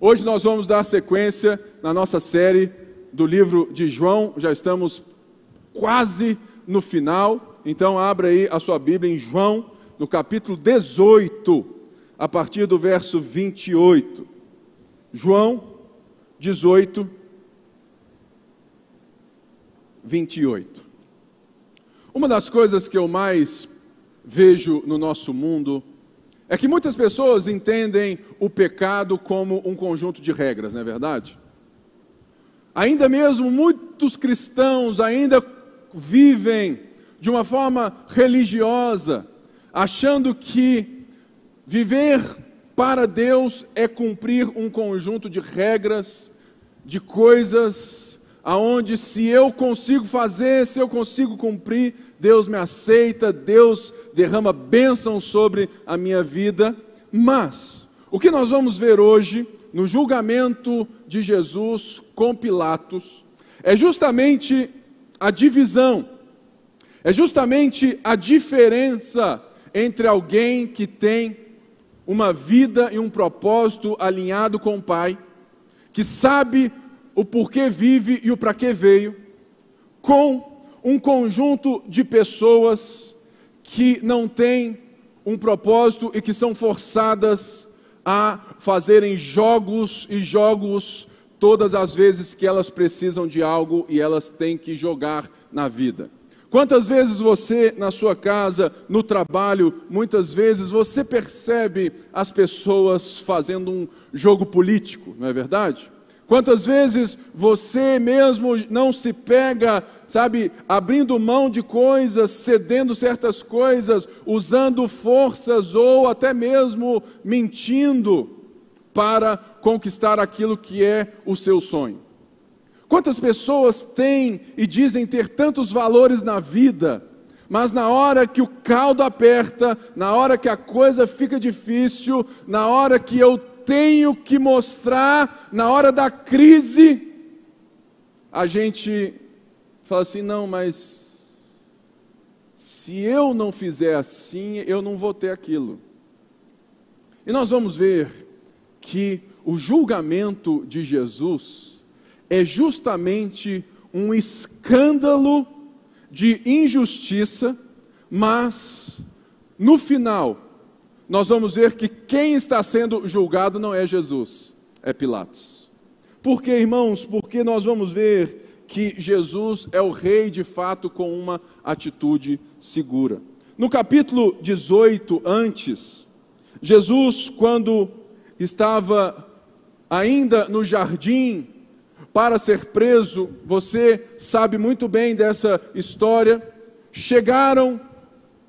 Hoje nós vamos dar sequência na nossa série do livro de João, já estamos quase no final, então abra aí a sua Bíblia em João, no capítulo 18, a partir do verso 28. João 18, 28. Uma das coisas que eu mais vejo no nosso mundo é que muitas pessoas entendem o pecado como um conjunto de regras, não é verdade? Ainda mesmo muitos cristãos ainda vivem de uma forma religiosa, achando que viver para Deus é cumprir um conjunto de regras, de coisas, aonde se eu consigo fazer, se eu consigo cumprir, Deus me aceita, Deus derrama bênção sobre a minha vida. Mas, o que nós vamos ver hoje, no julgamento de Jesus com Pilatos, é justamente a divisão, é justamente a diferença entre alguém que tem uma vida e um propósito alinhado com o Pai, que sabe o porquê vive e o para que veio, com um conjunto de pessoas que não têm um propósito e que são forçadas a fazerem jogos e jogos todas as vezes que elas precisam de algo e elas têm que jogar na vida. Quantas vezes você, na sua casa, no trabalho, muitas vezes você percebe as pessoas fazendo um jogo político, não é verdade? Quantas vezes você mesmo não se pega, sabe, abrindo mão de coisas, cedendo certas coisas, usando forças ou até mesmo mentindo para conquistar aquilo que é o seu sonho? Quantas pessoas têm e dizem ter tantos valores na vida, mas na hora que o caldo aperta, na hora que a coisa fica difícil, na hora que eu tenho que mostrar na hora da crise, a gente fala assim: não, mas se eu não fizer assim, eu não vou ter aquilo. E nós vamos ver que o julgamento de Jesus é justamente um escândalo de injustiça, mas no final nós vamos ver que quem está sendo julgado não é Jesus, é Pilatos. Por que, irmãos? Porque nós vamos ver que Jesus é o rei de fato com uma atitude segura. No capítulo 18, antes, Jesus, quando estava ainda no jardim para ser preso, você sabe muito bem dessa história. Chegaram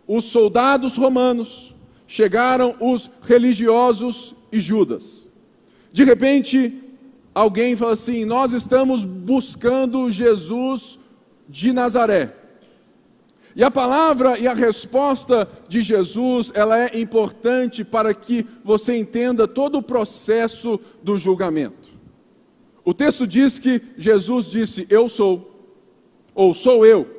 os soldados romanos, chegaram os religiosos e Judas. De repente, alguém fala assim: Nós estamos buscando Jesus de Nazaré. E a palavra e a resposta de Jesus, ela é importante para que você entenda todo o processo do julgamento. O texto diz que Jesus disse: Eu sou, ou sou eu.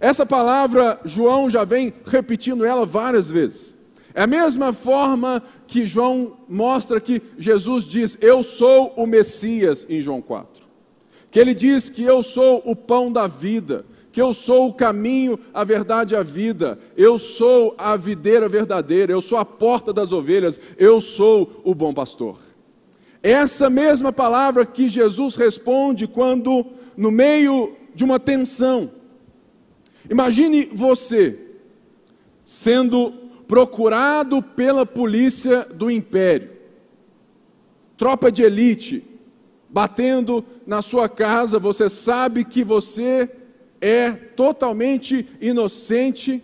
Essa palavra, João já vem repetindo ela várias vezes. É a mesma forma que João mostra que Jesus diz: Eu sou o Messias, em João 4. Que ele diz que eu sou o pão da vida, que eu sou o caminho, a verdade e a vida, eu sou a videira verdadeira, eu sou a porta das ovelhas, eu sou o bom pastor. Essa mesma palavra que Jesus responde quando, no meio de uma tensão, imagine você sendo procurado pela polícia do império, tropa de elite, batendo na sua casa, você sabe que você é totalmente inocente,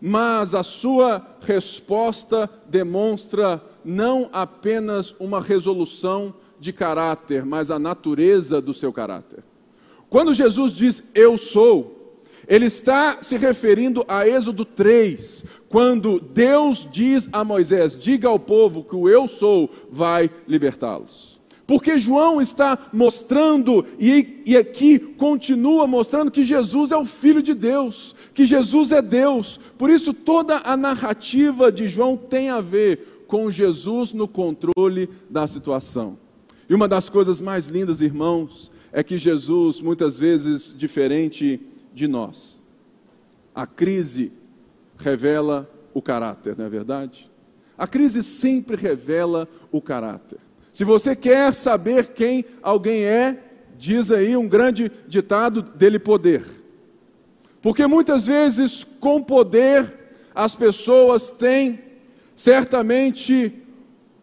mas a sua resposta demonstra não apenas uma resolução de caráter, mas a natureza do seu caráter. Quando Jesus diz eu sou, ele está se referindo a Êxodo 3, quando Deus diz a Moisés: diga ao povo que o eu sou vai libertá-los. Porque João está mostrando, e, e aqui continua mostrando, que Jesus é o Filho de Deus, que Jesus é Deus. Por isso, toda a narrativa de João tem a ver com Jesus no controle da situação. E uma das coisas mais lindas, irmãos, é que Jesus, muitas vezes diferente de nós, a crise revela o caráter, não é verdade? A crise sempre revela o caráter. Se você quer saber quem alguém é, diz aí um grande ditado dele poder. Porque muitas vezes, com poder, as pessoas têm certamente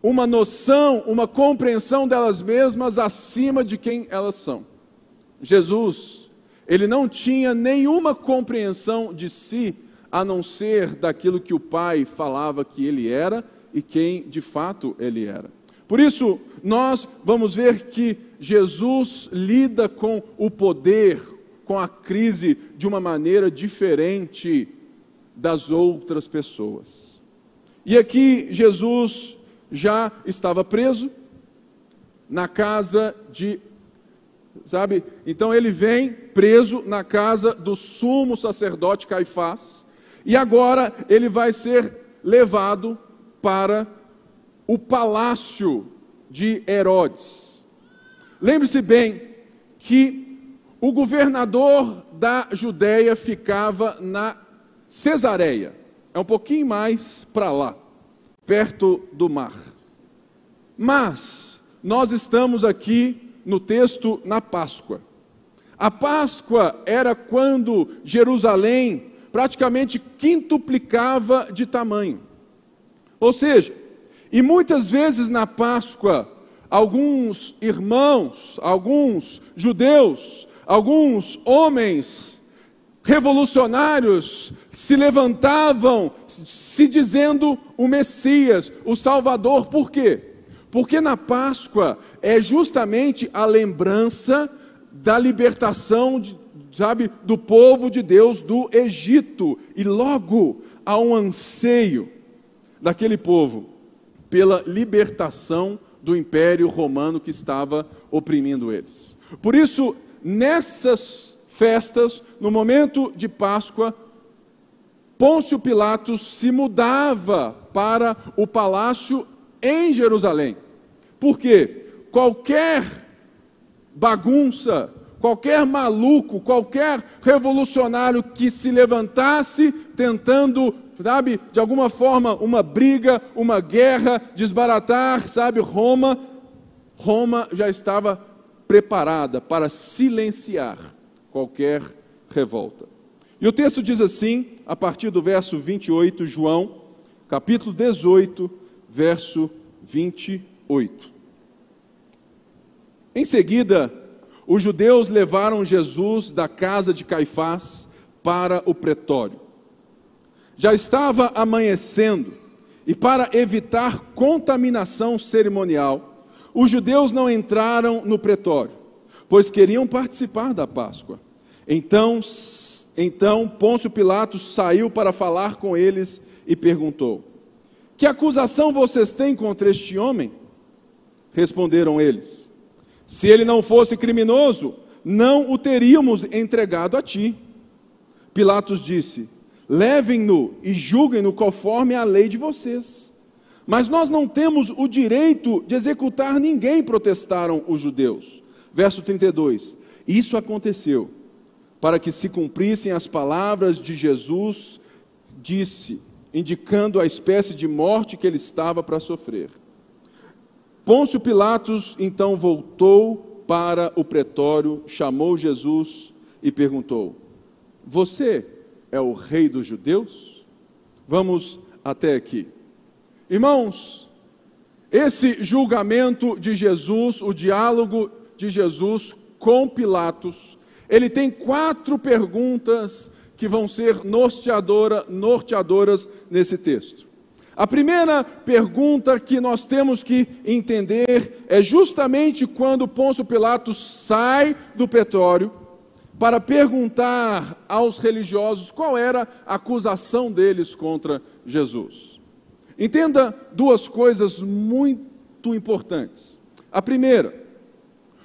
uma noção, uma compreensão delas mesmas acima de quem elas são. Jesus, ele não tinha nenhuma compreensão de si a não ser daquilo que o Pai falava que ele era e quem de fato ele era. Por isso, nós vamos ver que Jesus lida com o poder, com a crise, de uma maneira diferente das outras pessoas. E aqui Jesus já estava preso na casa de sabe? Então ele vem preso na casa do sumo sacerdote Caifás, e agora ele vai ser levado para o palácio de Herodes. Lembre-se bem que o governador da Judéia ficava na Cesareia, é um pouquinho mais para lá, perto do mar. Mas nós estamos aqui no texto na Páscoa. A Páscoa era quando Jerusalém praticamente quintuplicava de tamanho. Ou seja, e muitas vezes na Páscoa, alguns irmãos, alguns judeus, alguns homens revolucionários se levantavam se dizendo o Messias, o Salvador, por quê? Porque na Páscoa é justamente a lembrança da libertação de, sabe, do povo de Deus do Egito. E logo há um anseio daquele povo pela libertação do império romano que estava oprimindo eles. Por isso, nessas festas, no momento de Páscoa, Pôncio Pilatos se mudava para o palácio em Jerusalém. Porque qualquer bagunça, qualquer maluco, qualquer revolucionário que se levantasse tentando, sabe, de alguma forma, uma briga, uma guerra, desbaratar, sabe, Roma, Roma já estava preparada para silenciar qualquer revolta. E o texto diz assim, a partir do verso 28, João, capítulo 18, verso 28. Em seguida, os judeus levaram Jesus da casa de Caifás para o pretório. Já estava amanhecendo, e para evitar contaminação cerimonial, os judeus não entraram no pretório, pois queriam participar da Páscoa. Então, então Pôncio Pilatos saiu para falar com eles e perguntou: Que acusação vocês têm contra este homem? Responderam eles: se ele não fosse criminoso, não o teríamos entregado a ti. Pilatos disse: Levem-no e julguem-no conforme a lei de vocês. Mas nós não temos o direito de executar ninguém, protestaram os judeus. Verso 32. Isso aconteceu para que se cumprissem as palavras de Jesus, disse, indicando a espécie de morte que ele estava para sofrer. Pôncio Pilatos então voltou para o pretório, chamou Jesus e perguntou: Você é o rei dos judeus? Vamos até aqui. Irmãos, esse julgamento de Jesus, o diálogo de Jesus com Pilatos, ele tem quatro perguntas que vão ser norteadora, norteadoras nesse texto. A primeira pergunta que nós temos que entender é justamente quando Pôncio Pilatos sai do petróleo para perguntar aos religiosos qual era a acusação deles contra Jesus. Entenda duas coisas muito importantes. A primeira,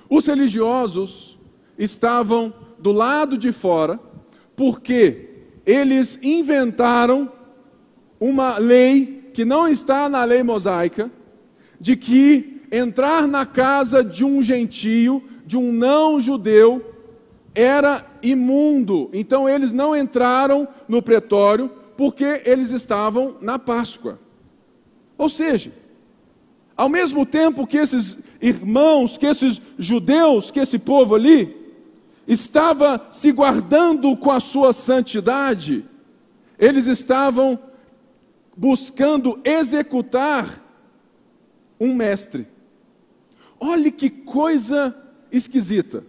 os religiosos estavam do lado de fora porque eles inventaram uma lei que não está na lei mosaica, de que entrar na casa de um gentio, de um não judeu, era imundo. Então eles não entraram no pretório porque eles estavam na Páscoa. Ou seja, ao mesmo tempo que esses irmãos, que esses judeus, que esse povo ali estava se guardando com a sua santidade, eles estavam buscando executar um mestre. Olhe que coisa esquisita.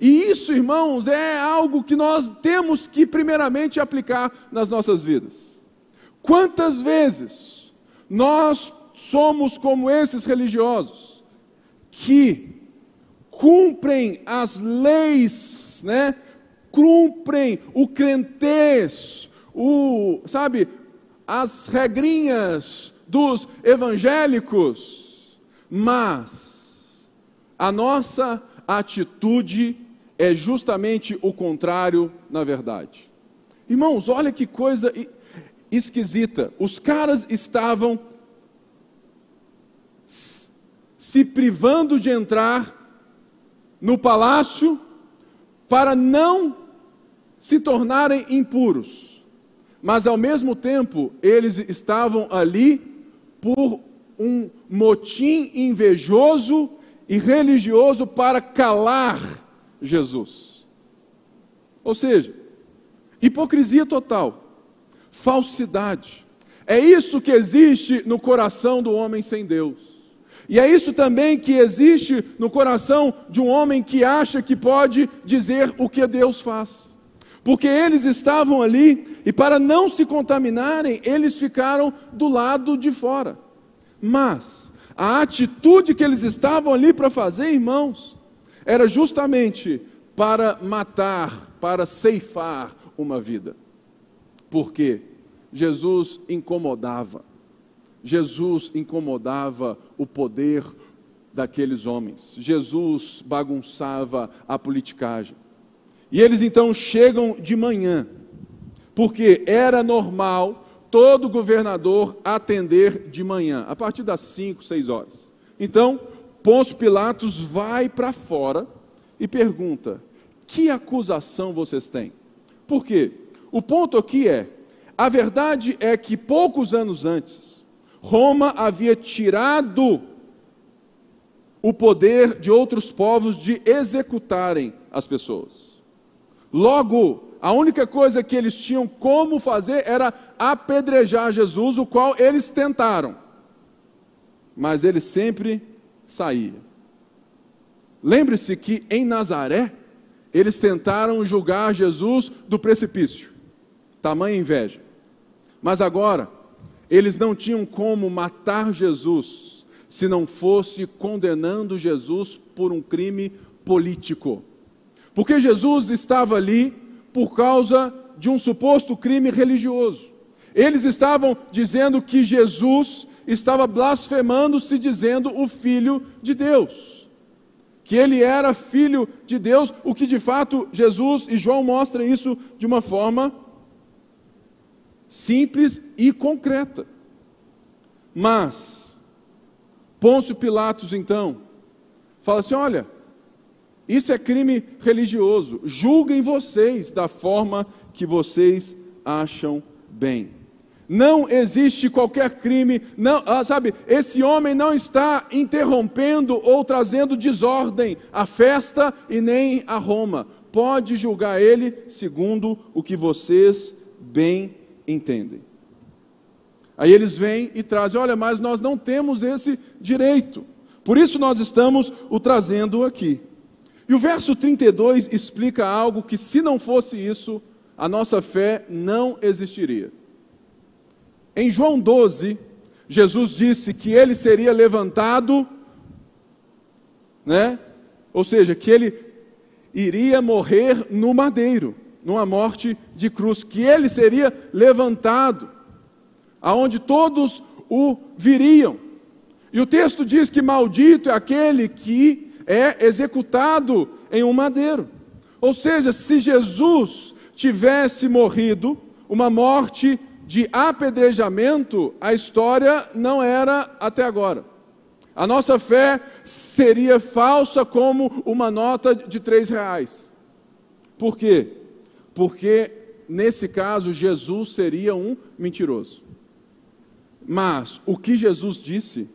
E isso, irmãos, é algo que nós temos que primeiramente aplicar nas nossas vidas. Quantas vezes nós somos como esses religiosos que cumprem as leis, né? Cumprem o crentez, o, sabe, as regrinhas dos evangélicos, mas a nossa atitude é justamente o contrário na verdade. Irmãos, olha que coisa esquisita. Os caras estavam se privando de entrar no palácio para não se tornarem impuros. Mas ao mesmo tempo, eles estavam ali por um motim invejoso e religioso para calar Jesus. Ou seja, hipocrisia total, falsidade. É isso que existe no coração do homem sem Deus. E é isso também que existe no coração de um homem que acha que pode dizer o que Deus faz. Porque eles estavam ali e, para não se contaminarem, eles ficaram do lado de fora. Mas a atitude que eles estavam ali para fazer, irmãos, era justamente para matar, para ceifar uma vida. Porque Jesus incomodava. Jesus incomodava o poder daqueles homens. Jesus bagunçava a politicagem. E eles então chegam de manhã, porque era normal todo governador atender de manhã, a partir das 5, 6 horas. Então, Pôncio Pilatos vai para fora e pergunta: que acusação vocês têm? Por quê? O ponto aqui é: a verdade é que poucos anos antes, Roma havia tirado o poder de outros povos de executarem as pessoas. Logo, a única coisa que eles tinham como fazer era apedrejar Jesus, o qual eles tentaram. Mas ele sempre saía. Lembre-se que em Nazaré, eles tentaram julgar Jesus do precipício. Tamanha inveja. Mas agora, eles não tinham como matar Jesus se não fosse condenando Jesus por um crime político. Porque Jesus estava ali por causa de um suposto crime religioso. Eles estavam dizendo que Jesus estava blasfemando, se dizendo o filho de Deus. Que ele era filho de Deus, o que de fato Jesus e João mostram isso de uma forma simples e concreta. Mas, Pôncio Pilatos, então, fala assim: olha, isso é crime religioso, julguem vocês da forma que vocês acham bem. Não existe qualquer crime, não, ah, sabe, esse homem não está interrompendo ou trazendo desordem à festa e nem a Roma. Pode julgar ele segundo o que vocês bem entendem. Aí eles vêm e trazem: olha, mas nós não temos esse direito. Por isso nós estamos o trazendo aqui. E o verso 32 explica algo que, se não fosse isso, a nossa fé não existiria. Em João 12, Jesus disse que ele seria levantado, né? Ou seja, que ele iria morrer no madeiro numa morte de cruz, que ele seria levantado, aonde todos o viriam. E o texto diz que maldito é aquele que é executado em um madeiro. Ou seja, se Jesus tivesse morrido uma morte de apedrejamento, a história não era até agora. A nossa fé seria falsa como uma nota de três reais. Por quê? Porque nesse caso Jesus seria um mentiroso. Mas o que Jesus disse,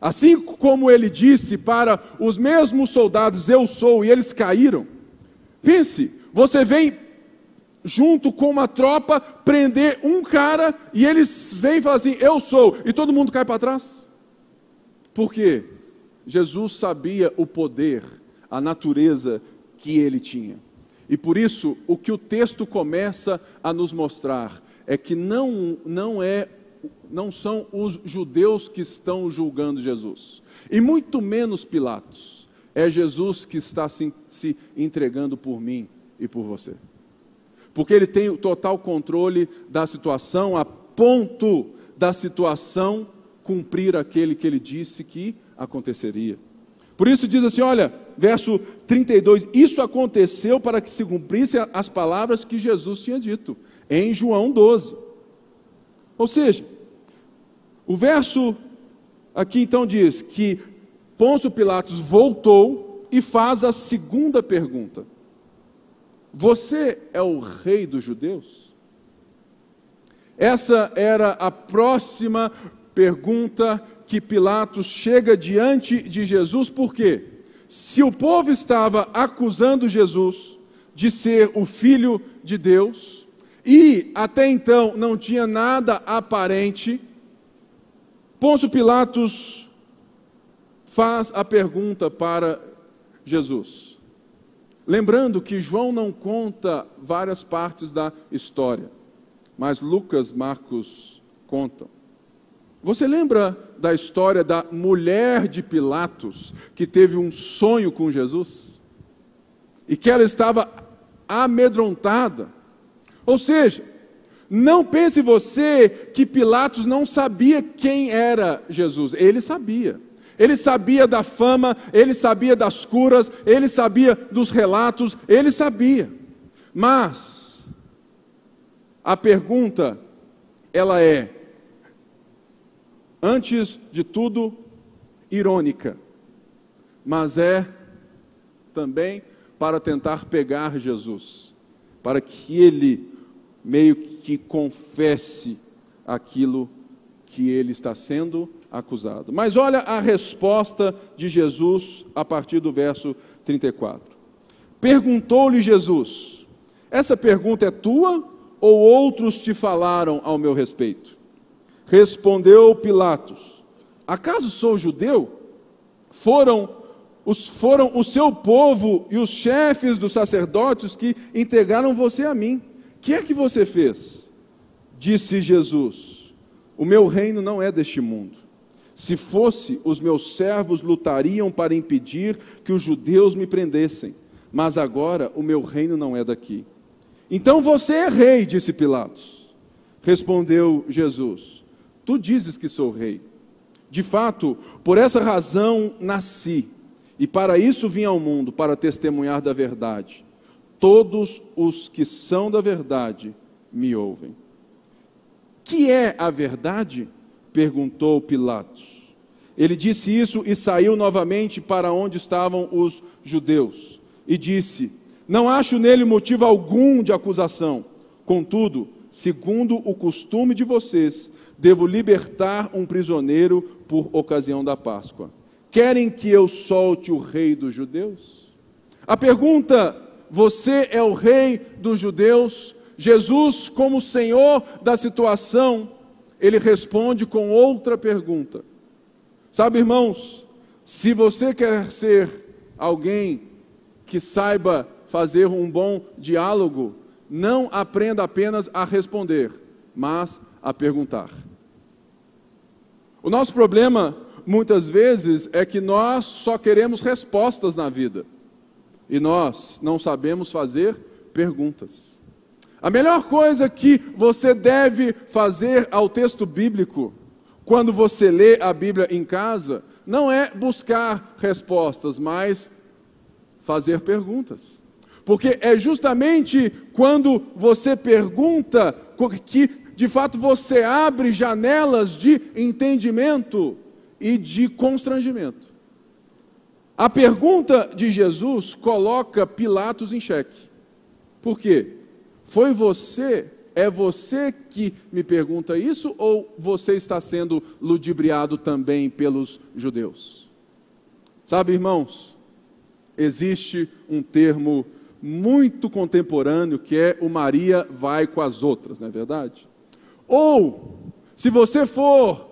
assim como ele disse para os mesmos soldados, eu sou, e eles caíram. Pense, você vem junto com uma tropa prender um cara e eles vêm e falam assim: Eu sou, e todo mundo cai para trás. Por quê? Jesus sabia o poder, a natureza que ele tinha. E por isso, o que o texto começa a nos mostrar é que não, não, é, não são os judeus que estão julgando Jesus, e muito menos Pilatos. É Jesus que está se, se entregando por mim e por você porque ele tem o total controle da situação, a ponto da situação cumprir aquele que ele disse que aconteceria. Por isso diz assim: olha, verso 32, isso aconteceu para que se cumprissem as palavras que Jesus tinha dito, em João 12. Ou seja, o verso aqui então diz que Pôncio Pilatos voltou e faz a segunda pergunta. Você é o rei dos judeus? Essa era a próxima pergunta que Pilatos chega diante de Jesus, por quê? Se o povo estava acusando Jesus de ser o filho de Deus, e até então não tinha nada aparente, Pôncio Pilatos faz a pergunta para Jesus: Lembrando que João não conta várias partes da história, mas Lucas, Marcos contam. Você lembra da história da mulher de Pilatos que teve um sonho com Jesus? E que ela estava amedrontada. Ou seja, não pense você que Pilatos não sabia quem era Jesus, ele sabia. Ele sabia da fama, ele sabia das curas, ele sabia dos relatos, ele sabia. Mas a pergunta ela é antes de tudo irônica, mas é também para tentar pegar Jesus, para que ele meio que confesse aquilo que ele está sendo acusado. Mas olha a resposta de Jesus a partir do verso 34. Perguntou-lhe Jesus: Essa pergunta é tua ou outros te falaram ao meu respeito? Respondeu Pilatos: Acaso sou judeu? Foram os, foram o seu povo e os chefes dos sacerdotes que entregaram você a mim. Que é que você fez? Disse Jesus: O meu reino não é deste mundo. Se fosse, os meus servos lutariam para impedir que os judeus me prendessem, mas agora o meu reino não é daqui. Então você é rei, disse Pilatos. Respondeu Jesus: Tu dizes que sou rei. De fato, por essa razão nasci, e para isso vim ao mundo, para testemunhar da verdade. Todos os que são da verdade me ouvem. Que é a verdade? perguntou Pilatos. Ele disse isso e saiu novamente para onde estavam os judeus. E disse: Não acho nele motivo algum de acusação. Contudo, segundo o costume de vocês, devo libertar um prisioneiro por ocasião da Páscoa. Querem que eu solte o rei dos judeus? A pergunta: Você é o rei dos judeus? Jesus, como Senhor da situação, ele responde com outra pergunta. Sabe, irmãos, se você quer ser alguém que saiba fazer um bom diálogo, não aprenda apenas a responder, mas a perguntar. O nosso problema, muitas vezes, é que nós só queremos respostas na vida e nós não sabemos fazer perguntas. A melhor coisa que você deve fazer ao texto bíblico, quando você lê a Bíblia em casa, não é buscar respostas, mas fazer perguntas. Porque é justamente quando você pergunta que, de fato, você abre janelas de entendimento e de constrangimento. A pergunta de Jesus coloca Pilatos em xeque. Por quê? Foi você, é você que me pergunta isso ou você está sendo ludibriado também pelos judeus? Sabe, irmãos, existe um termo muito contemporâneo que é o Maria vai com as outras, não é verdade? Ou, se você for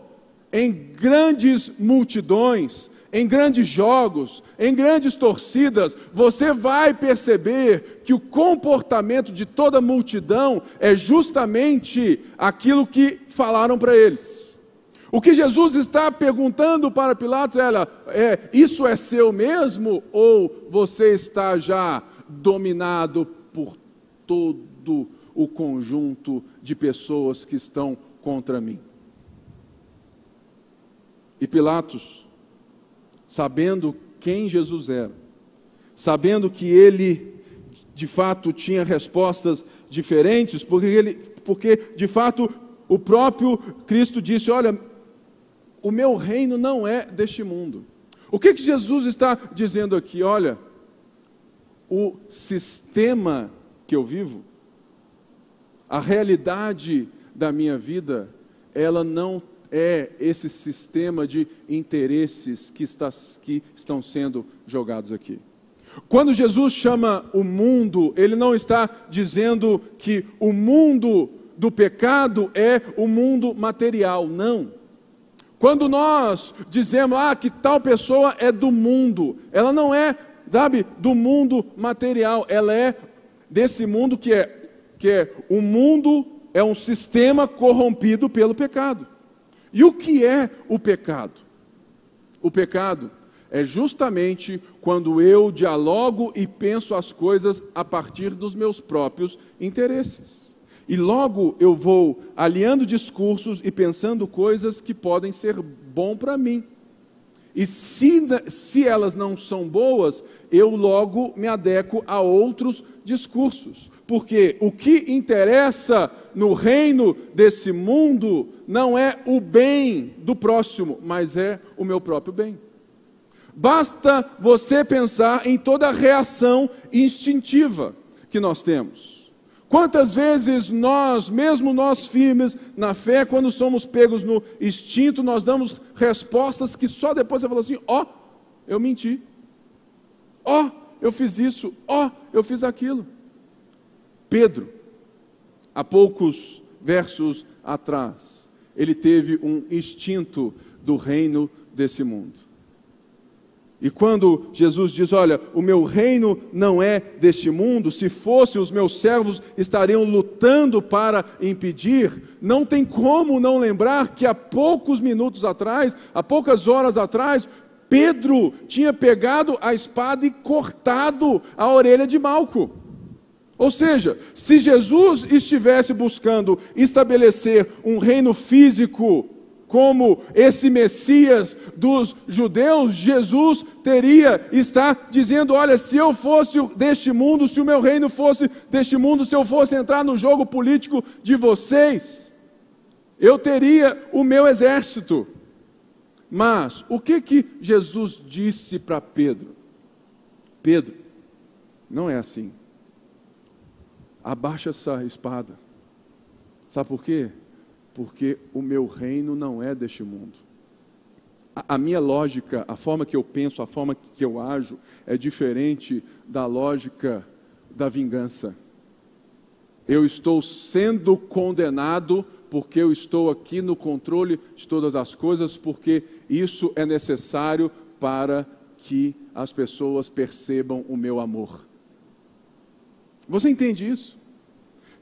em grandes multidões, em grandes jogos, em grandes torcidas, você vai perceber que o comportamento de toda a multidão é justamente aquilo que falaram para eles. O que Jesus está perguntando para Pilatos é, é: isso é seu mesmo ou você está já dominado por todo o conjunto de pessoas que estão contra mim? E Pilatos sabendo quem Jesus era, sabendo que ele de fato tinha respostas diferentes, porque, ele, porque de fato o próprio Cristo disse: Olha, o meu reino não é deste mundo. O que, que Jesus está dizendo aqui? Olha, o sistema que eu vivo, a realidade da minha vida, ela não é esse sistema de interesses que, está, que estão sendo jogados aqui. Quando Jesus chama o mundo, ele não está dizendo que o mundo do pecado é o mundo material, não. Quando nós dizemos ah, que tal pessoa é do mundo, ela não é, sabe, do mundo material, ela é desse mundo que é, que é o mundo é um sistema corrompido pelo pecado. E o que é o pecado? O pecado é justamente quando eu dialogo e penso as coisas a partir dos meus próprios interesses. E logo eu vou aliando discursos e pensando coisas que podem ser bom para mim. E se, se elas não são boas, eu logo me adequo a outros discursos. Porque o que interessa no reino desse mundo não é o bem do próximo, mas é o meu próprio bem. Basta você pensar em toda a reação instintiva que nós temos. Quantas vezes nós, mesmo nós firmes na fé, quando somos pegos no instinto, nós damos respostas que só depois você fala assim: ó, oh, eu menti, ó, oh, eu fiz isso, ó, oh, eu fiz aquilo. Pedro, há poucos versos atrás, ele teve um instinto do reino desse mundo. E quando Jesus diz: Olha, o meu reino não é deste mundo, se fosse, os meus servos estariam lutando para impedir, não tem como não lembrar que há poucos minutos atrás, há poucas horas atrás, Pedro tinha pegado a espada e cortado a orelha de Malco. Ou seja, se Jesus estivesse buscando estabelecer um reino físico como esse Messias dos judeus, Jesus teria está dizendo: olha, se eu fosse deste mundo, se o meu reino fosse deste mundo, se eu fosse entrar no jogo político de vocês, eu teria o meu exército. Mas o que que Jesus disse para Pedro? Pedro, não é assim abaixa essa espada. Sabe por quê? Porque o meu reino não é deste mundo. A, a minha lógica, a forma que eu penso, a forma que eu ajo, é diferente da lógica da vingança. Eu estou sendo condenado porque eu estou aqui no controle de todas as coisas, porque isso é necessário para que as pessoas percebam o meu amor. Você entende isso?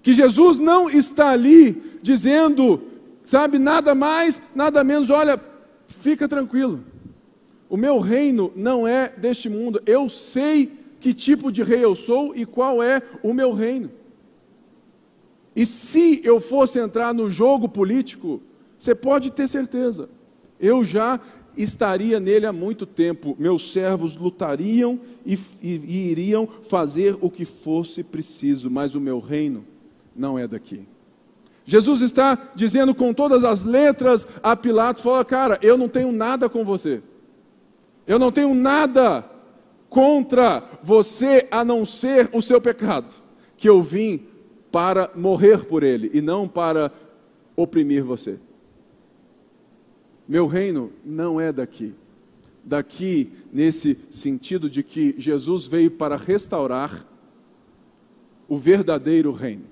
Que Jesus não está ali dizendo, sabe, nada mais, nada menos, olha, fica tranquilo. O meu reino não é deste mundo. Eu sei que tipo de rei eu sou e qual é o meu reino. E se eu fosse entrar no jogo político, você pode ter certeza, eu já estaria nele há muito tempo. Meus servos lutariam e, e, e, iriam fazer o que fosse preciso, mas o meu reino não é daqui. Jesus está dizendo com todas as letras a Pilatos: fala, cara, eu não tenho nada com você. Eu não tenho nada contra você a não ser o seu pecado, que eu vim para morrer por ele e não para oprimir você. Meu reino não é daqui. Daqui, nesse sentido de que Jesus veio para restaurar o verdadeiro reino.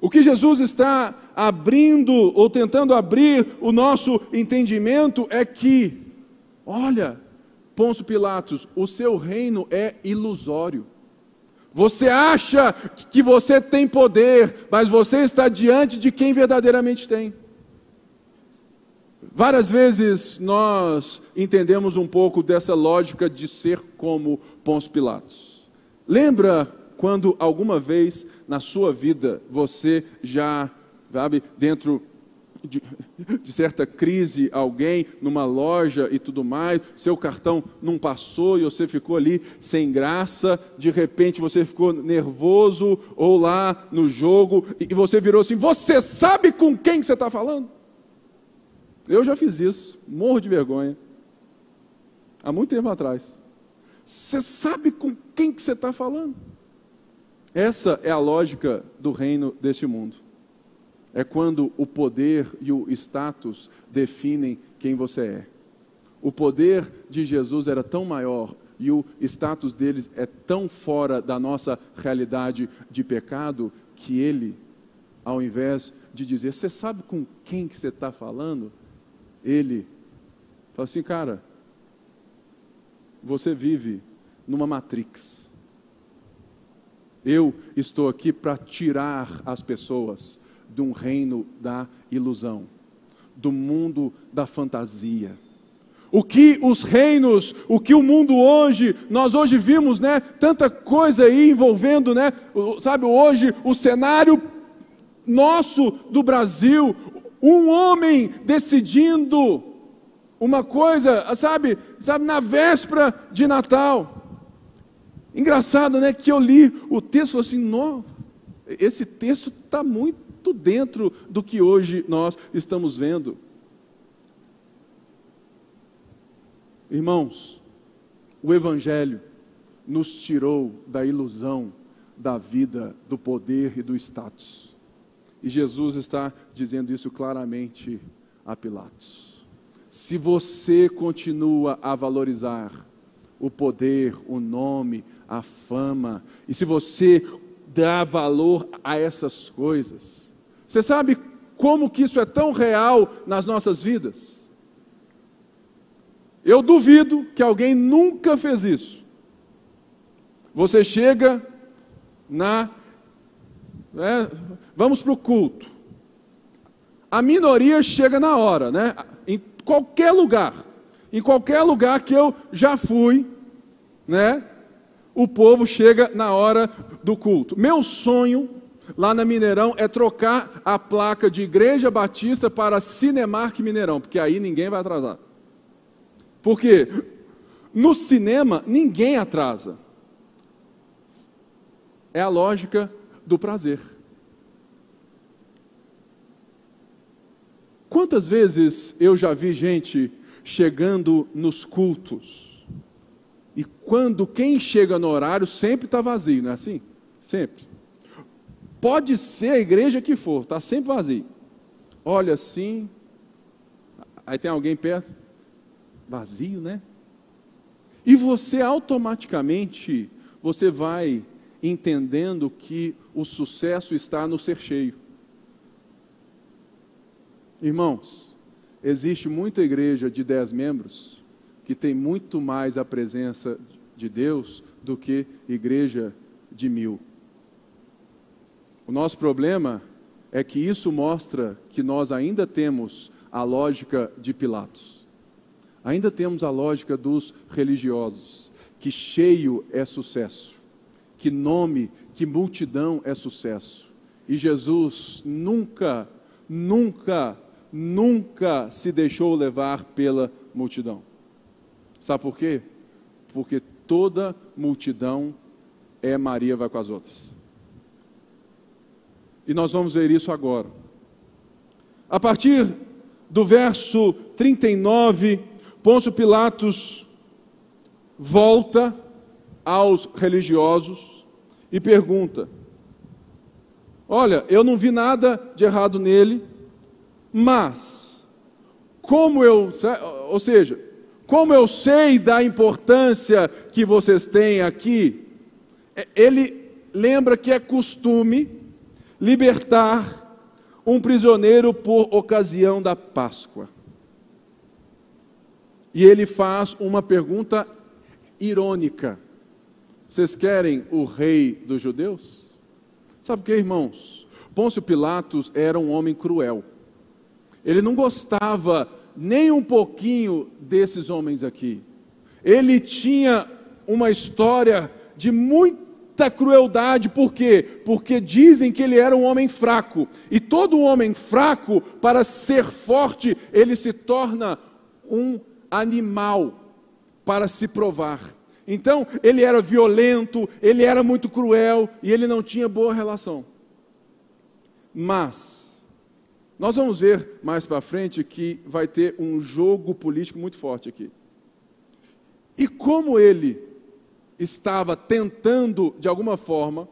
O que Jesus está abrindo ou tentando abrir o nosso entendimento é que, olha, Pôncio Pilatos, o seu reino é ilusório. Você acha que você tem poder, mas você está diante de quem verdadeiramente tem. Várias vezes nós entendemos um pouco dessa lógica de ser como Pôncio Pilatos. Lembra quando alguma vez na sua vida você já, sabe, dentro de, de, certa crise, alguém numa loja e tudo mais, seu cartão não passou e você ficou ali sem graça, de repente você ficou nervoso ou lá no jogo e você virou assim: Você sabe com quem você está falando? Eu já fiz isso, morro de vergonha, há muito tempo atrás. Você sabe com quem que você está falando? Essa é a lógica do reino deste mundo. É quando o poder e o status definem quem você é. O poder de Jesus era tão maior e o status deles é tão fora da nossa realidade de pecado que ele, ao invés de dizer, você sabe com quem que você está falando? Ele fala assim, cara, você vive numa matrix. Eu estou aqui para tirar as pessoas de um reino da ilusão, do mundo da fantasia. O que os reinos, o que o mundo hoje, nós hoje vimos, né, tanta coisa aí envolvendo, né, sabe, hoje o cenário nosso do Brasil, um homem decidindo uma coisa, sabe, sabe, na véspera de Natal. Engraçado, né? Que eu li o texto assim: não, esse texto está muito dentro do que hoje nós estamos vendo. Irmãos, o Evangelho nos tirou da ilusão da vida, do poder e do status. E Jesus está dizendo isso claramente a Pilatos. Se você continua a valorizar o poder, o nome, a fama, e se você dá valor a essas coisas, você sabe como que isso é tão real nas nossas vidas? Eu duvido que alguém nunca fez isso. Você chega na. Né, vamos para o culto. A minoria chega na hora, né? Em qualquer lugar. Em qualquer lugar que eu já fui, né? o povo chega na hora do culto. Meu sonho lá na Mineirão é trocar a placa de Igreja Batista para Cinemark Mineirão, porque aí ninguém vai atrasar. Porque no cinema ninguém atrasa. É a lógica do prazer. Quantas vezes eu já vi gente chegando nos cultos e quando quem chega no horário sempre está vazio, não é assim? Sempre. Pode ser a igreja que for, está sempre vazio. Olha assim, aí tem alguém perto, vazio, né? E você automaticamente, você vai entendendo que o sucesso está no ser cheio. Irmãos, existe muita igreja de dez membros que tem muito mais a presença de Deus do que igreja de mil. O nosso problema é que isso mostra que nós ainda temos a lógica de Pilatos. Ainda temos a lógica dos religiosos, que cheio é sucesso, que nome, que multidão é sucesso. E Jesus nunca, nunca, nunca se deixou levar pela multidão. Sabe por quê? Porque toda multidão é Maria vai com as outras. E nós vamos ver isso agora. a partir do verso 39, Pôncio Pilatos volta aos religiosos e pergunta: Olha, eu não vi nada de errado nele, mas como eu, ou seja, como eu sei da importância que vocês têm aqui, é, ele lembra que é costume libertar um prisioneiro por ocasião da Páscoa. E ele faz uma pergunta irônica: Vocês querem o rei dos judeus? Sabe o que, irmãos? Pôncio Pilatos era um homem cruel. Ele não gostava nem um pouquinho desses homens aqui. Ele tinha uma história de muita crueldade, por quê? Porque dizem que ele era um homem fraco. E todo homem fraco, para ser forte, ele se torna um animal para se provar. Então, ele era violento, ele era muito cruel e ele não tinha boa relação. Mas, nós vamos ver mais para frente que vai ter um jogo político muito forte aqui. E como ele estava tentando, de alguma forma,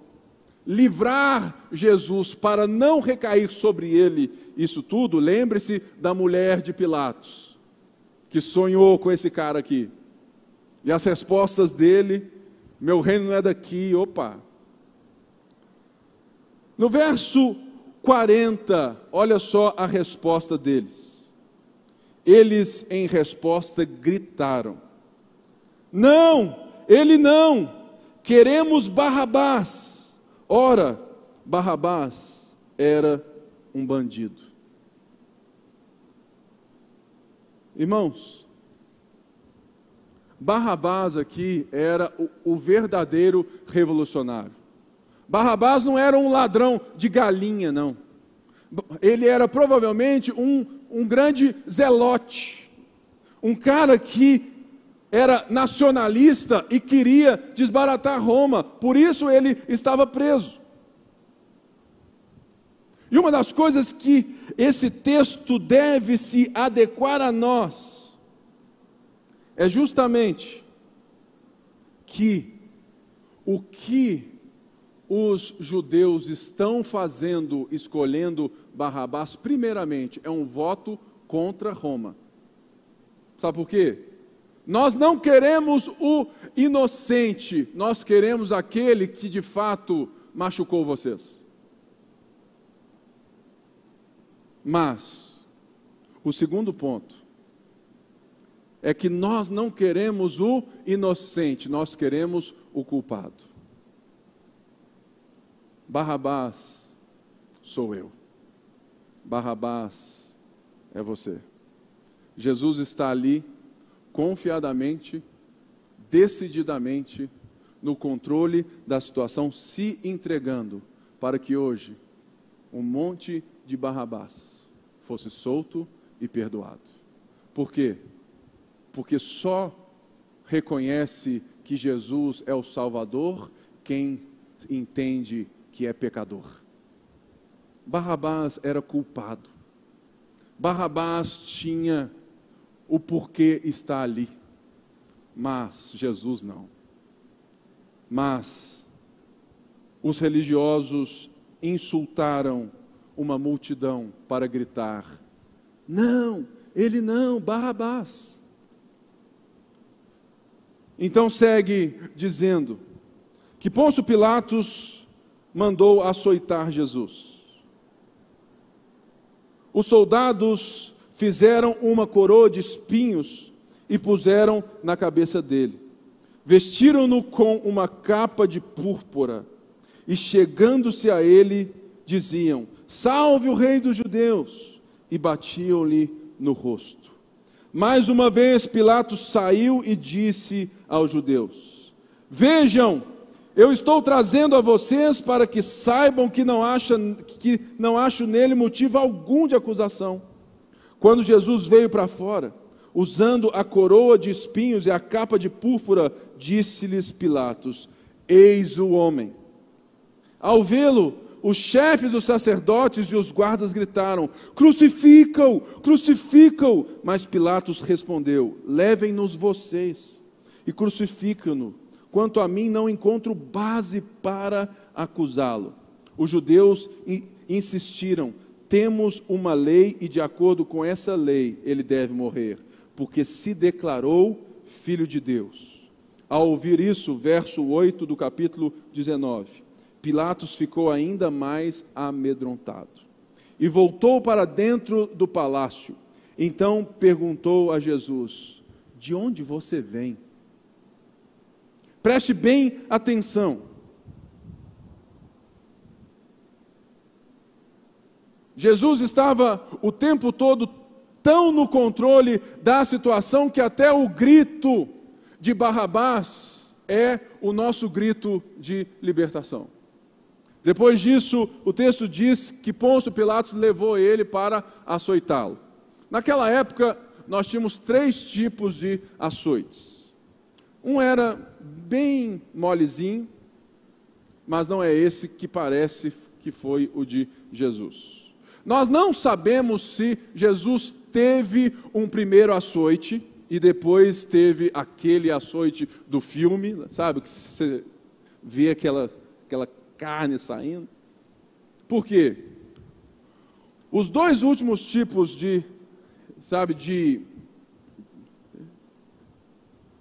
livrar Jesus para não recair sobre ele isso tudo, lembre-se da mulher de Pilatos, que sonhou com esse cara aqui. E as respostas dele, meu reino não é daqui, opa. No verso 40, olha só a resposta deles. Eles, em resposta, gritaram: Não, ele não, queremos Barrabás. Ora, Barrabás era um bandido. Irmãos, Barrabás aqui era o, o verdadeiro revolucionário. Barrabás não era um ladrão de galinha, não. Ele era provavelmente um, um grande zelote, um cara que era nacionalista e queria desbaratar Roma, por isso ele estava preso. E uma das coisas que esse texto deve se adequar a nós é justamente que o que os judeus estão fazendo, escolhendo Barrabás, primeiramente, é um voto contra Roma. Sabe por quê? Nós não queremos o inocente, nós queremos aquele que de fato machucou vocês. Mas, o segundo ponto é que nós não queremos o inocente, nós queremos o culpado. Barrabás sou eu. Barrabás é você. Jesus está ali confiadamente, decididamente, no controle da situação, se entregando para que hoje um monte de Barrabás fosse solto e perdoado. Por quê? Porque só reconhece que Jesus é o Salvador quem entende que é pecador. Barrabás era culpado. Barrabás tinha o porquê está ali. Mas Jesus não. Mas os religiosos insultaram uma multidão para gritar: Não, ele não, Barrabás. Então segue dizendo que Pôncio Pilatos mandou açoitar Jesus. Os soldados fizeram uma coroa de espinhos e puseram na cabeça dele. Vestiram-no com uma capa de púrpura e, chegando-se a ele, diziam: Salve o Rei dos Judeus! E batiam-lhe no rosto. Mais uma vez Pilatos saiu e disse aos judeus: Vejam, eu estou trazendo a vocês para que saibam que não, acha, que não acho nele motivo algum de acusação. Quando Jesus veio para fora, usando a coroa de espinhos e a capa de púrpura, disse-lhes Pilatos: Eis o homem. Ao vê-lo, os chefes dos sacerdotes e os guardas gritaram: Crucificam, crucificam! Mas Pilatos respondeu: Levem-nos vocês e crucificam-no. Quanto a mim, não encontro base para acusá-lo. Os judeus insistiram: Temos uma lei e, de acordo com essa lei, ele deve morrer, porque se declarou filho de Deus. Ao ouvir isso, verso 8 do capítulo 19. Pilatos ficou ainda mais amedrontado e voltou para dentro do palácio. Então perguntou a Jesus: De onde você vem? Preste bem atenção. Jesus estava o tempo todo tão no controle da situação que até o grito de Barrabás é o nosso grito de libertação. Depois disso, o texto diz que Pôncio Pilatos levou ele para açoitá-lo. Naquela época, nós tínhamos três tipos de açoites. Um era bem molezinho, mas não é esse que parece que foi o de Jesus. Nós não sabemos se Jesus teve um primeiro açoite e depois teve aquele açoite do filme, sabe? Que você vê aquela, aquela carne saindo. Por quê? Os dois últimos tipos de, sabe, de,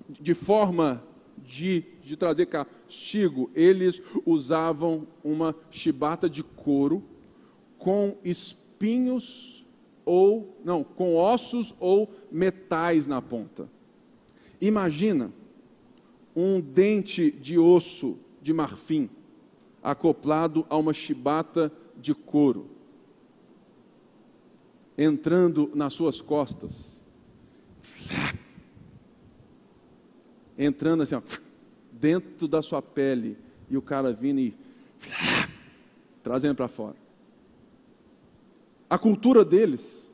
de forma de, de trazer castigo, eles usavam uma chibata de couro com espinhos ou, não, com ossos ou metais na ponta. Imagina um dente de osso de marfim acoplado a uma chibata de couro, entrando nas suas costas, entrando assim, ó, dentro da sua pele, e o cara vindo e trazendo para fora. A cultura deles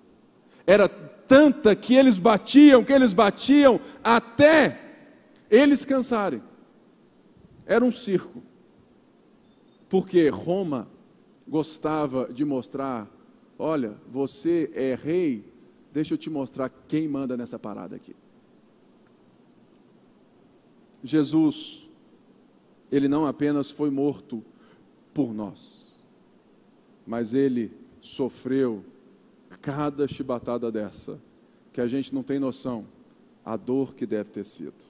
era tanta que eles batiam, que eles batiam até eles cansarem. Era um circo. Porque Roma gostava de mostrar: olha, você é rei, deixa eu te mostrar quem manda nessa parada aqui. Jesus, ele não apenas foi morto por nós, mas ele sofreu cada chibatada dessa, que a gente não tem noção, a dor que deve ter sido.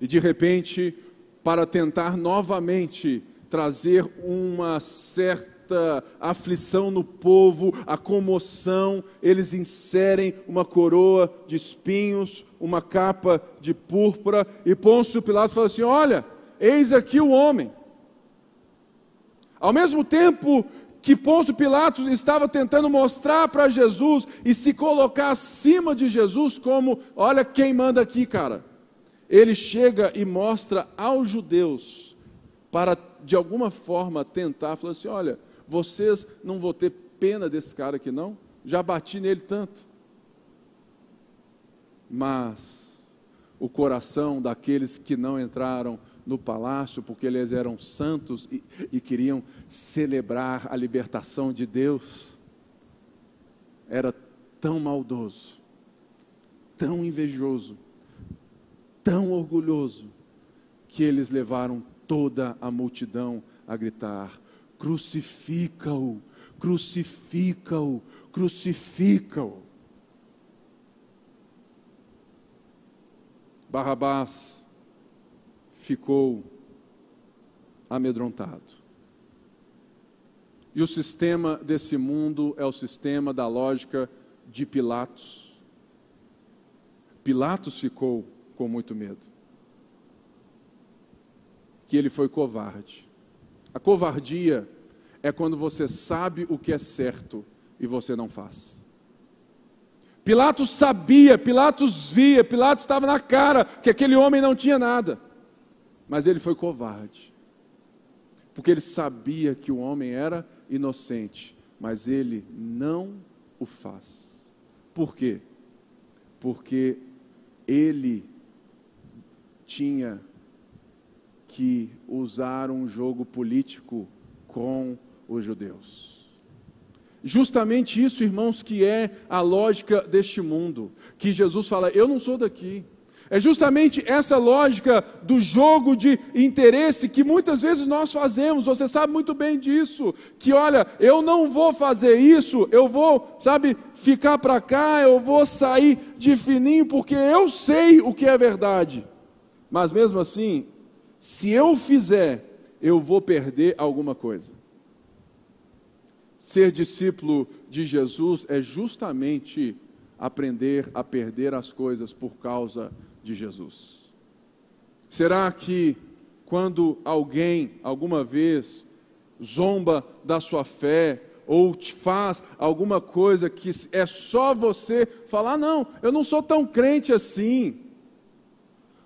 E de repente, para tentar novamente trazer uma certa aflição no povo, a comoção, eles inserem uma coroa de espinhos, uma capa de púrpura, e Pôncio Pilatos fala assim: Olha, eis aqui o homem. Ao mesmo tempo que Pôncio Pilatos estava tentando mostrar para Jesus e se colocar acima de Jesus, como: Olha quem manda aqui, cara. Ele chega e mostra aos judeus para de alguma forma tentar, falando assim: olha, vocês não vão ter pena desse cara aqui, não? Já bati nele tanto. Mas o coração daqueles que não entraram no palácio, porque eles eram santos e, e queriam celebrar a libertação de Deus, era tão maldoso, tão invejoso, tão orgulhoso, que eles levaram toda a multidão a gritar: crucifica-o, crucifica-o, crucifica-o. Barrabás ficou amedrontado. E o sistema desse mundo é o sistema da lógica de Pilatos. Pilatos ficou com muito medo que ele foi covarde. A covardia é quando você sabe o que é certo e você não faz. Pilatos sabia, Pilatos via, Pilatos estava na cara que aquele homem não tinha nada, mas ele foi covarde, porque ele sabia que o homem era inocente, mas ele não o faz. Por quê? Porque ele tinha que usar um jogo político com os judeus. Justamente isso, irmãos, que é a lógica deste mundo, que Jesus fala: Eu não sou daqui. É justamente essa lógica do jogo de interesse que muitas vezes nós fazemos. Você sabe muito bem disso. Que olha, eu não vou fazer isso, eu vou, sabe, ficar para cá, eu vou sair de fininho porque eu sei o que é verdade. Mas mesmo assim, se eu fizer, eu vou perder alguma coisa. Ser discípulo de Jesus é justamente aprender a perder as coisas por causa de Jesus. Será que quando alguém alguma vez zomba da sua fé ou te faz alguma coisa que é só você falar, não, eu não sou tão crente assim.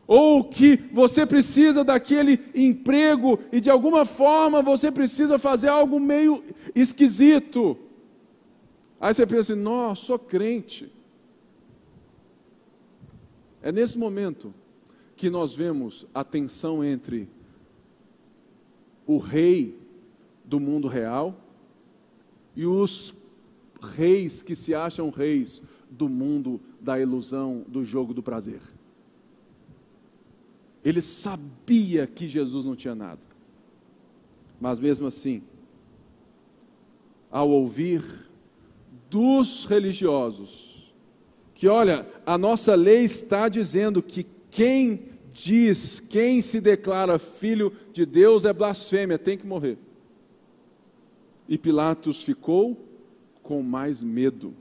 Ou que você precisa daquele emprego e de alguma forma você precisa fazer algo meio esquisito. Aí você pensa assim, nossa, sou crente. É nesse momento que nós vemos a tensão entre o rei do mundo real e os reis que se acham reis do mundo da ilusão, do jogo do prazer. Ele sabia que Jesus não tinha nada, mas mesmo assim, ao ouvir dos religiosos que olha, a nossa lei está dizendo que quem diz, quem se declara filho de Deus é blasfêmia, tem que morrer. E Pilatos ficou com mais medo.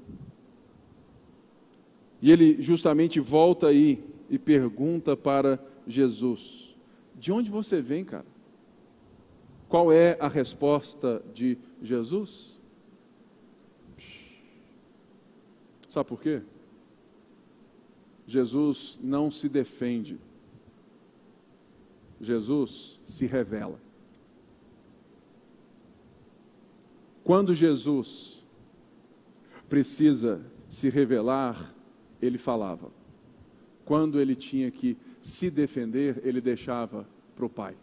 E ele justamente volta aí e pergunta para Jesus: De onde você vem, cara? Qual é a resposta de Jesus? Sabe por quê? Jesus não se defende, Jesus se revela. Quando Jesus precisa se revelar, ele falava. Quando ele tinha que se defender, ele deixava para o Pai.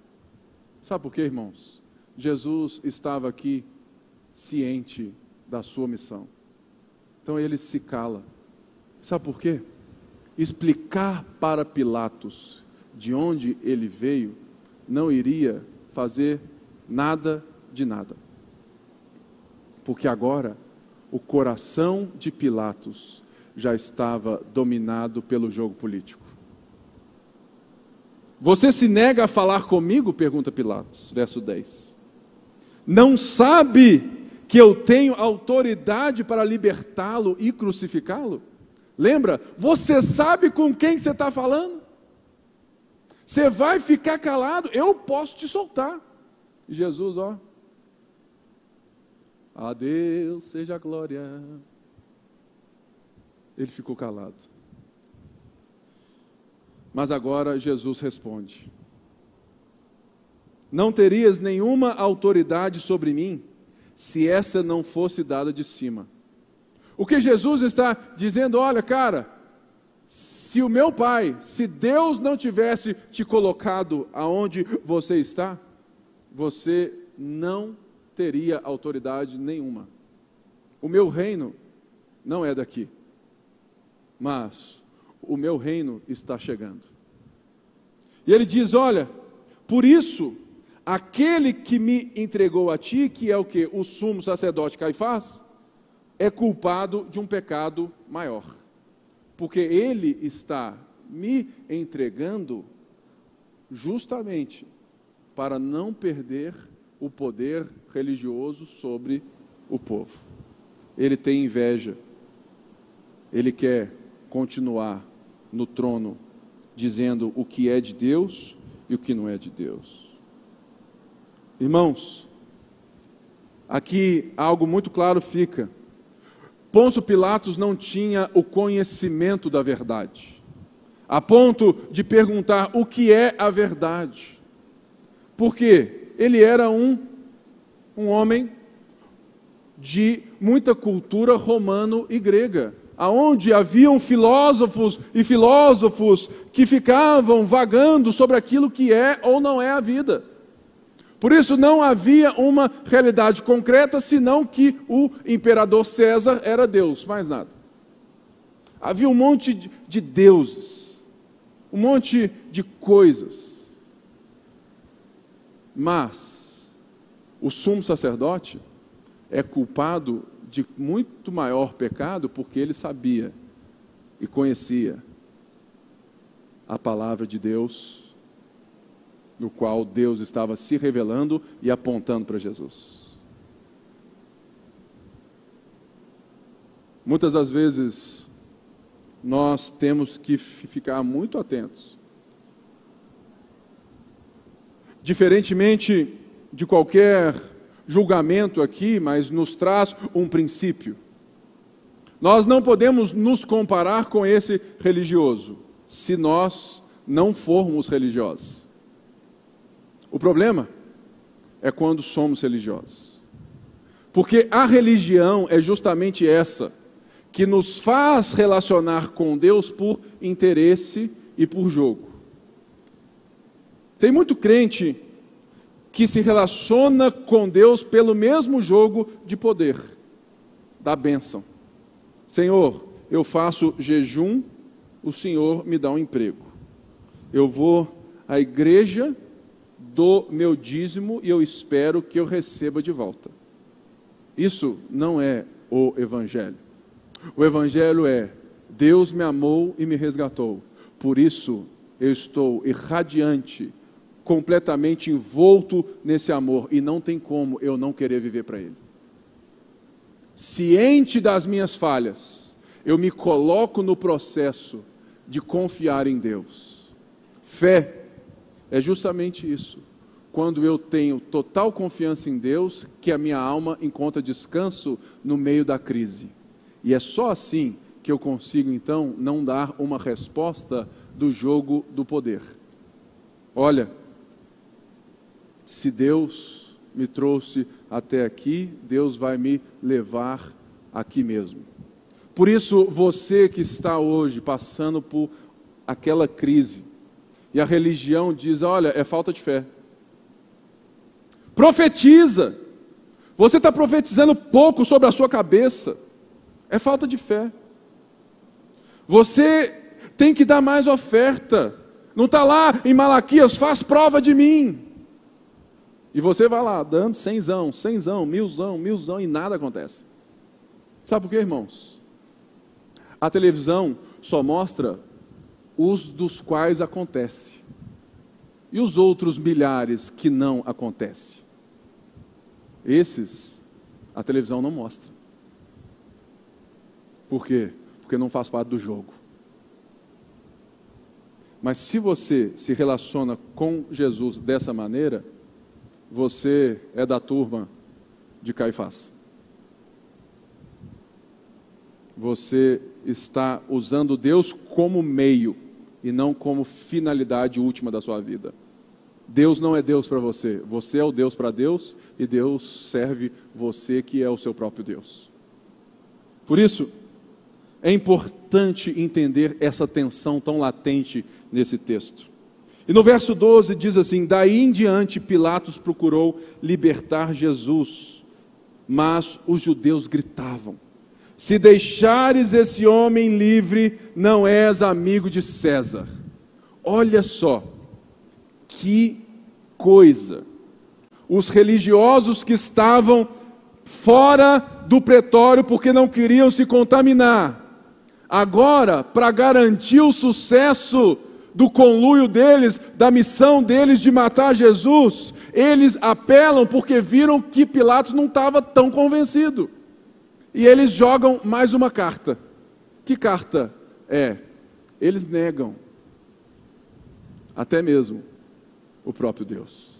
Sabe por quê, irmãos? Jesus estava aqui ciente da sua missão. Então ele se cala. Sabe por quê? explicar para Pilatos de onde ele veio, não iria fazer nada de nada. Porque agora o coração de Pilatos já estava dominado pelo jogo político. Você se nega a falar comigo? pergunta Pilatos, verso 10. Não sabe que eu tenho autoridade para libertá-lo e crucificá-lo? Lembra? Você sabe com quem você está falando? Você vai ficar calado, eu posso te soltar. Jesus, ó. A Deus seja a glória. Ele ficou calado. Mas agora Jesus responde: Não terias nenhuma autoridade sobre mim se essa não fosse dada de cima. O que Jesus está dizendo, olha, cara, se o meu pai, se Deus não tivesse te colocado aonde você está, você não teria autoridade nenhuma. O meu reino não é daqui, mas o meu reino está chegando. E ele diz: Olha, por isso, aquele que me entregou a ti, que é o que? O sumo sacerdote Caifás, é culpado de um pecado maior, porque ele está me entregando justamente para não perder o poder religioso sobre o povo. Ele tem inveja, ele quer continuar no trono, dizendo o que é de Deus e o que não é de Deus. Irmãos, aqui algo muito claro fica Pôncio Pilatos não tinha o conhecimento da verdade, a ponto de perguntar o que é a verdade. Porque ele era um, um homem de muita cultura romano e grega, aonde haviam filósofos e filósofos que ficavam vagando sobre aquilo que é ou não é a vida. Por isso não havia uma realidade concreta, senão que o imperador César era Deus, mais nada. Havia um monte de deuses, um monte de coisas. Mas o sumo sacerdote é culpado de muito maior pecado porque ele sabia e conhecia a palavra de Deus, no qual Deus estava se revelando e apontando para Jesus. Muitas das vezes nós temos que ficar muito atentos. Diferentemente de qualquer julgamento aqui, mas nos traz um princípio. Nós não podemos nos comparar com esse religioso se nós não formos religiosos. O problema é quando somos religiosos. Porque a religião é justamente essa, que nos faz relacionar com Deus por interesse e por jogo. Tem muito crente que se relaciona com Deus pelo mesmo jogo de poder, da bênção. Senhor, eu faço jejum, o Senhor me dá um emprego. Eu vou à igreja, dou meu dízimo e eu espero que eu receba de volta. Isso não é o Evangelho. O Evangelho é: Deus me amou e me resgatou, por isso eu estou irradiante, completamente envolto nesse amor e não tem como eu não querer viver para Ele. Ciente das minhas falhas, eu me coloco no processo de confiar em Deus. Fé é justamente isso. Quando eu tenho total confiança em Deus, que a minha alma encontra descanso no meio da crise. E é só assim que eu consigo então não dar uma resposta do jogo do poder. Olha, se Deus me trouxe até aqui, Deus vai me levar aqui mesmo. Por isso, você que está hoje passando por aquela crise, e a religião diz: olha, é falta de fé. Profetiza. Você está profetizando pouco sobre a sua cabeça. É falta de fé. Você tem que dar mais oferta. Não está lá em Malaquias, faz prova de mim. E você vai lá, dando cenzão, cenzão, milzão, milzão, e nada acontece. Sabe por quê, irmãos? A televisão só mostra os dos quais acontece. E os outros milhares que não acontece. Esses a televisão não mostra. Por quê? Porque não faz parte do jogo. Mas se você se relaciona com Jesus dessa maneira, você é da turma de Caifás. Você está usando Deus como meio e não como finalidade última da sua vida. Deus não é Deus para você, você é o Deus para Deus e Deus serve você que é o seu próprio Deus. Por isso, é importante entender essa tensão tão latente nesse texto. E no verso 12 diz assim: Daí em diante Pilatos procurou libertar Jesus, mas os judeus gritavam: Se deixares esse homem livre, não és amigo de César. Olha só, que coisa. Os religiosos que estavam fora do pretório porque não queriam se contaminar, agora, para garantir o sucesso do conluio deles, da missão deles de matar Jesus, eles apelam porque viram que Pilatos não estava tão convencido. E eles jogam mais uma carta. Que carta é? Eles negam até mesmo o próprio Deus.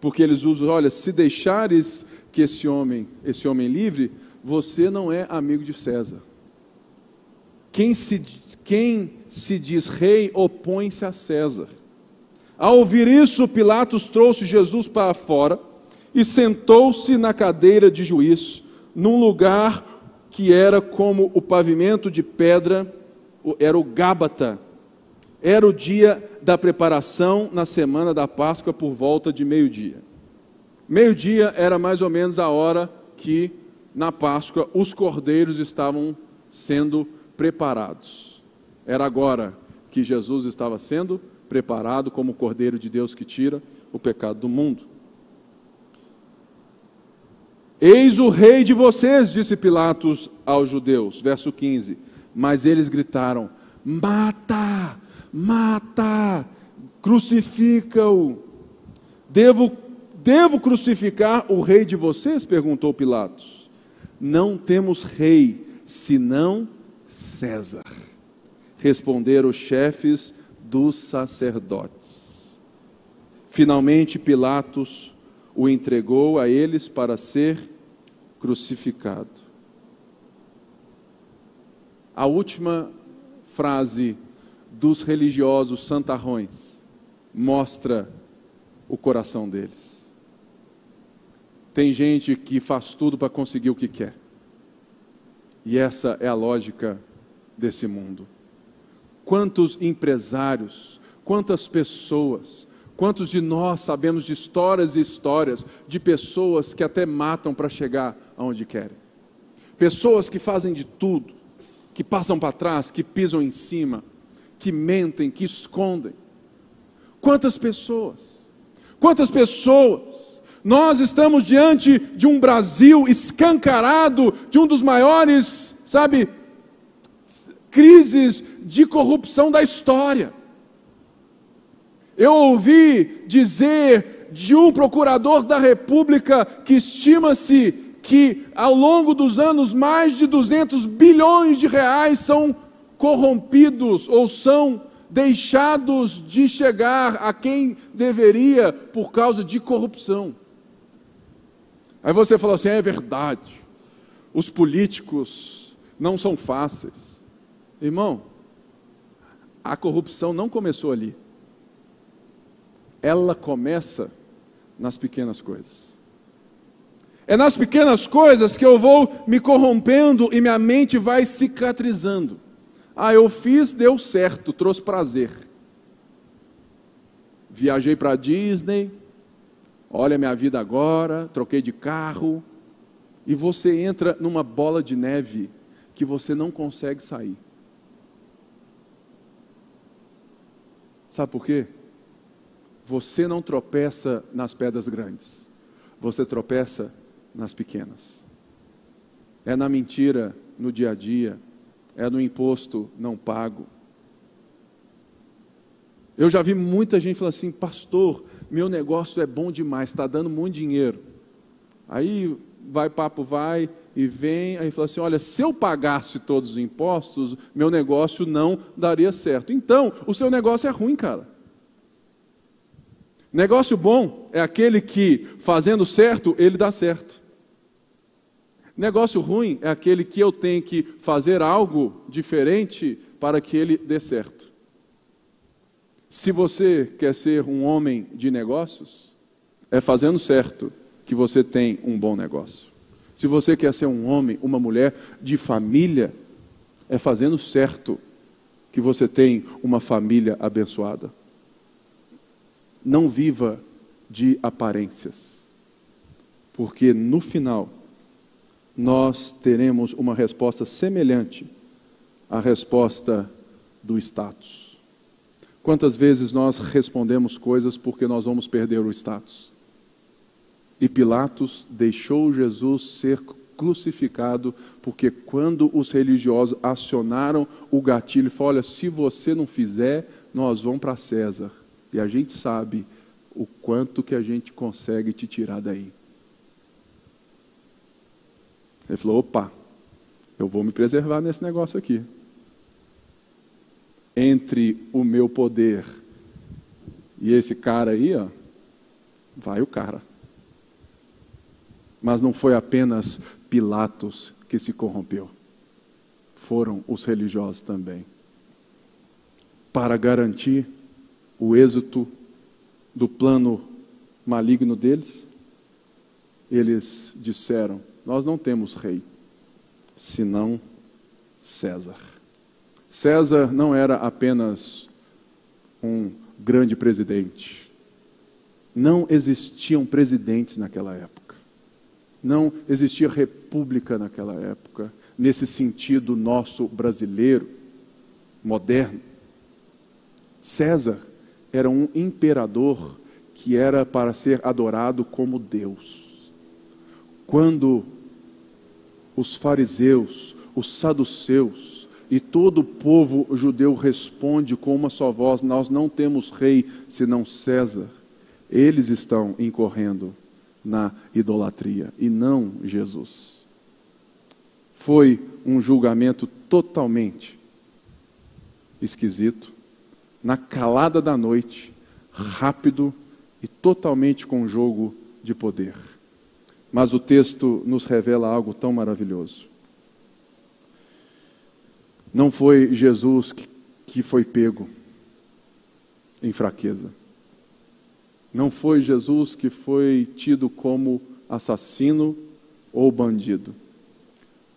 Porque eles usam, olha, se deixares que esse homem, esse homem livre, você não é amigo de César. Quem se, quem se diz rei opõe-se a César. Ao ouvir isso, Pilatos trouxe Jesus para fora e sentou-se na cadeira de juiz, num lugar que era como o pavimento de pedra, era o Gábata, Era o dia da preparação na semana da Páscoa por volta de meio-dia. Meio-dia era mais ou menos a hora que na Páscoa os cordeiros estavam sendo preparados. Era agora que Jesus estava sendo preparado como o Cordeiro de Deus que tira o pecado do mundo. Eis o rei de vocês, disse Pilatos aos judeus. Verso 15. Mas eles gritaram: Mata, mata, crucifica-o. Devo, devo crucificar o rei de vocês? perguntou Pilatos. Não temos rei, senão César. Responderam os chefes dos sacerdotes. Finalmente, Pilatos o entregou a eles para ser crucificado. A última frase dos religiosos santarrões mostra o coração deles. Tem gente que faz tudo para conseguir o que quer. E essa é a lógica desse mundo. Quantos empresários, quantas pessoas, quantos de nós sabemos de histórias e histórias de pessoas que até matam para chegar aonde querem? Pessoas que fazem de tudo, que passam para trás, que pisam em cima, que mentem, que escondem. Quantas pessoas? Quantas pessoas? Nós estamos diante de um Brasil escancarado, de um dos maiores, sabe, crises de corrupção da história. Eu ouvi dizer de um procurador da República que estima-se que ao longo dos anos mais de 200 bilhões de reais são corrompidos ou são deixados de chegar a quem deveria por causa de corrupção. Aí você fala assim: é verdade, os políticos não são fáceis. Irmão, a corrupção não começou ali. Ela começa nas pequenas coisas. É nas pequenas coisas que eu vou me corrompendo e minha mente vai cicatrizando. Ah, eu fiz, deu certo, trouxe prazer. Viajei para Disney, olha minha vida agora, troquei de carro, e você entra numa bola de neve que você não consegue sair. Sabe por quê? Você não tropeça nas pedras grandes, você tropeça nas pequenas. É na mentira no dia a dia, é no imposto não pago. Eu já vi muita gente falar assim, pastor, meu negócio é bom demais, está dando muito dinheiro. Aí vai, papo vai e vem, aí fala assim: olha, se eu pagasse todos os impostos, meu negócio não daria certo. Então, o seu negócio é ruim, cara. Negócio bom é aquele que, fazendo certo, ele dá certo. Negócio ruim é aquele que eu tenho que fazer algo diferente para que ele dê certo. Se você quer ser um homem de negócios, é fazendo certo que você tem um bom negócio. Se você quer ser um homem, uma mulher de família, é fazendo certo que você tem uma família abençoada. Não viva de aparências, porque no final nós teremos uma resposta semelhante à resposta do status. Quantas vezes nós respondemos coisas porque nós vamos perder o status? E Pilatos deixou Jesus ser crucificado, porque quando os religiosos acionaram o gatilho, falou: olha, se você não fizer, nós vamos para César. E a gente sabe o quanto que a gente consegue te tirar daí. Ele falou: opa, eu vou me preservar nesse negócio aqui. Entre o meu poder e esse cara aí, ó, vai o cara. Mas não foi apenas Pilatos que se corrompeu, foram os religiosos também. Para garantir o êxito do plano maligno deles, eles disseram: Nós não temos rei, senão César. César não era apenas um grande presidente. Não existiam presidentes naquela época. Não existia república naquela época, nesse sentido nosso brasileiro, moderno. César era um imperador que era para ser adorado como Deus. Quando os fariseus, os saduceus e todo o povo judeu responde com uma só voz: Nós não temos rei senão César. Eles estão incorrendo na idolatria e não Jesus. Foi um julgamento totalmente esquisito, na calada da noite, rápido e totalmente com jogo de poder. Mas o texto nos revela algo tão maravilhoso. Não foi Jesus que, foi pego em fraqueza. Não foi Jesus que foi tido como assassino ou bandido.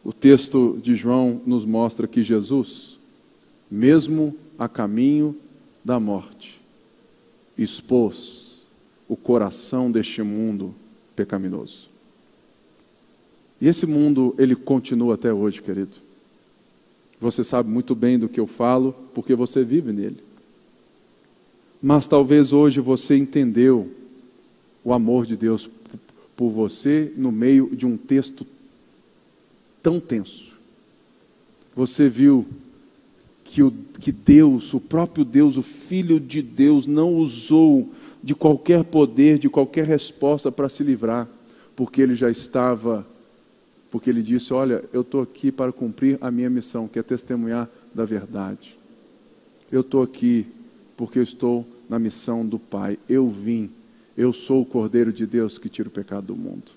O texto de João nos mostra que Jesus, mesmo a caminho da morte, expôs o coração deste mundo pecaminoso. E esse mundo, ele continua até hoje, querido. Você sabe muito bem do que eu falo, porque você vive nele. Mas talvez hoje você entendeu o amor de Deus por você no meio de um texto tão tenso. Você viu que, o, que Deus, o próprio Deus, o Filho de Deus, não usou de qualquer poder, de qualquer resposta para se livrar, porque ele já estava porque ele disse: Olha, eu estou aqui para cumprir a minha missão, que é testemunhar da verdade. Eu estou aqui porque eu estou na missão do Pai. Eu vim, eu sou o Cordeiro de Deus que tira o pecado do mundo.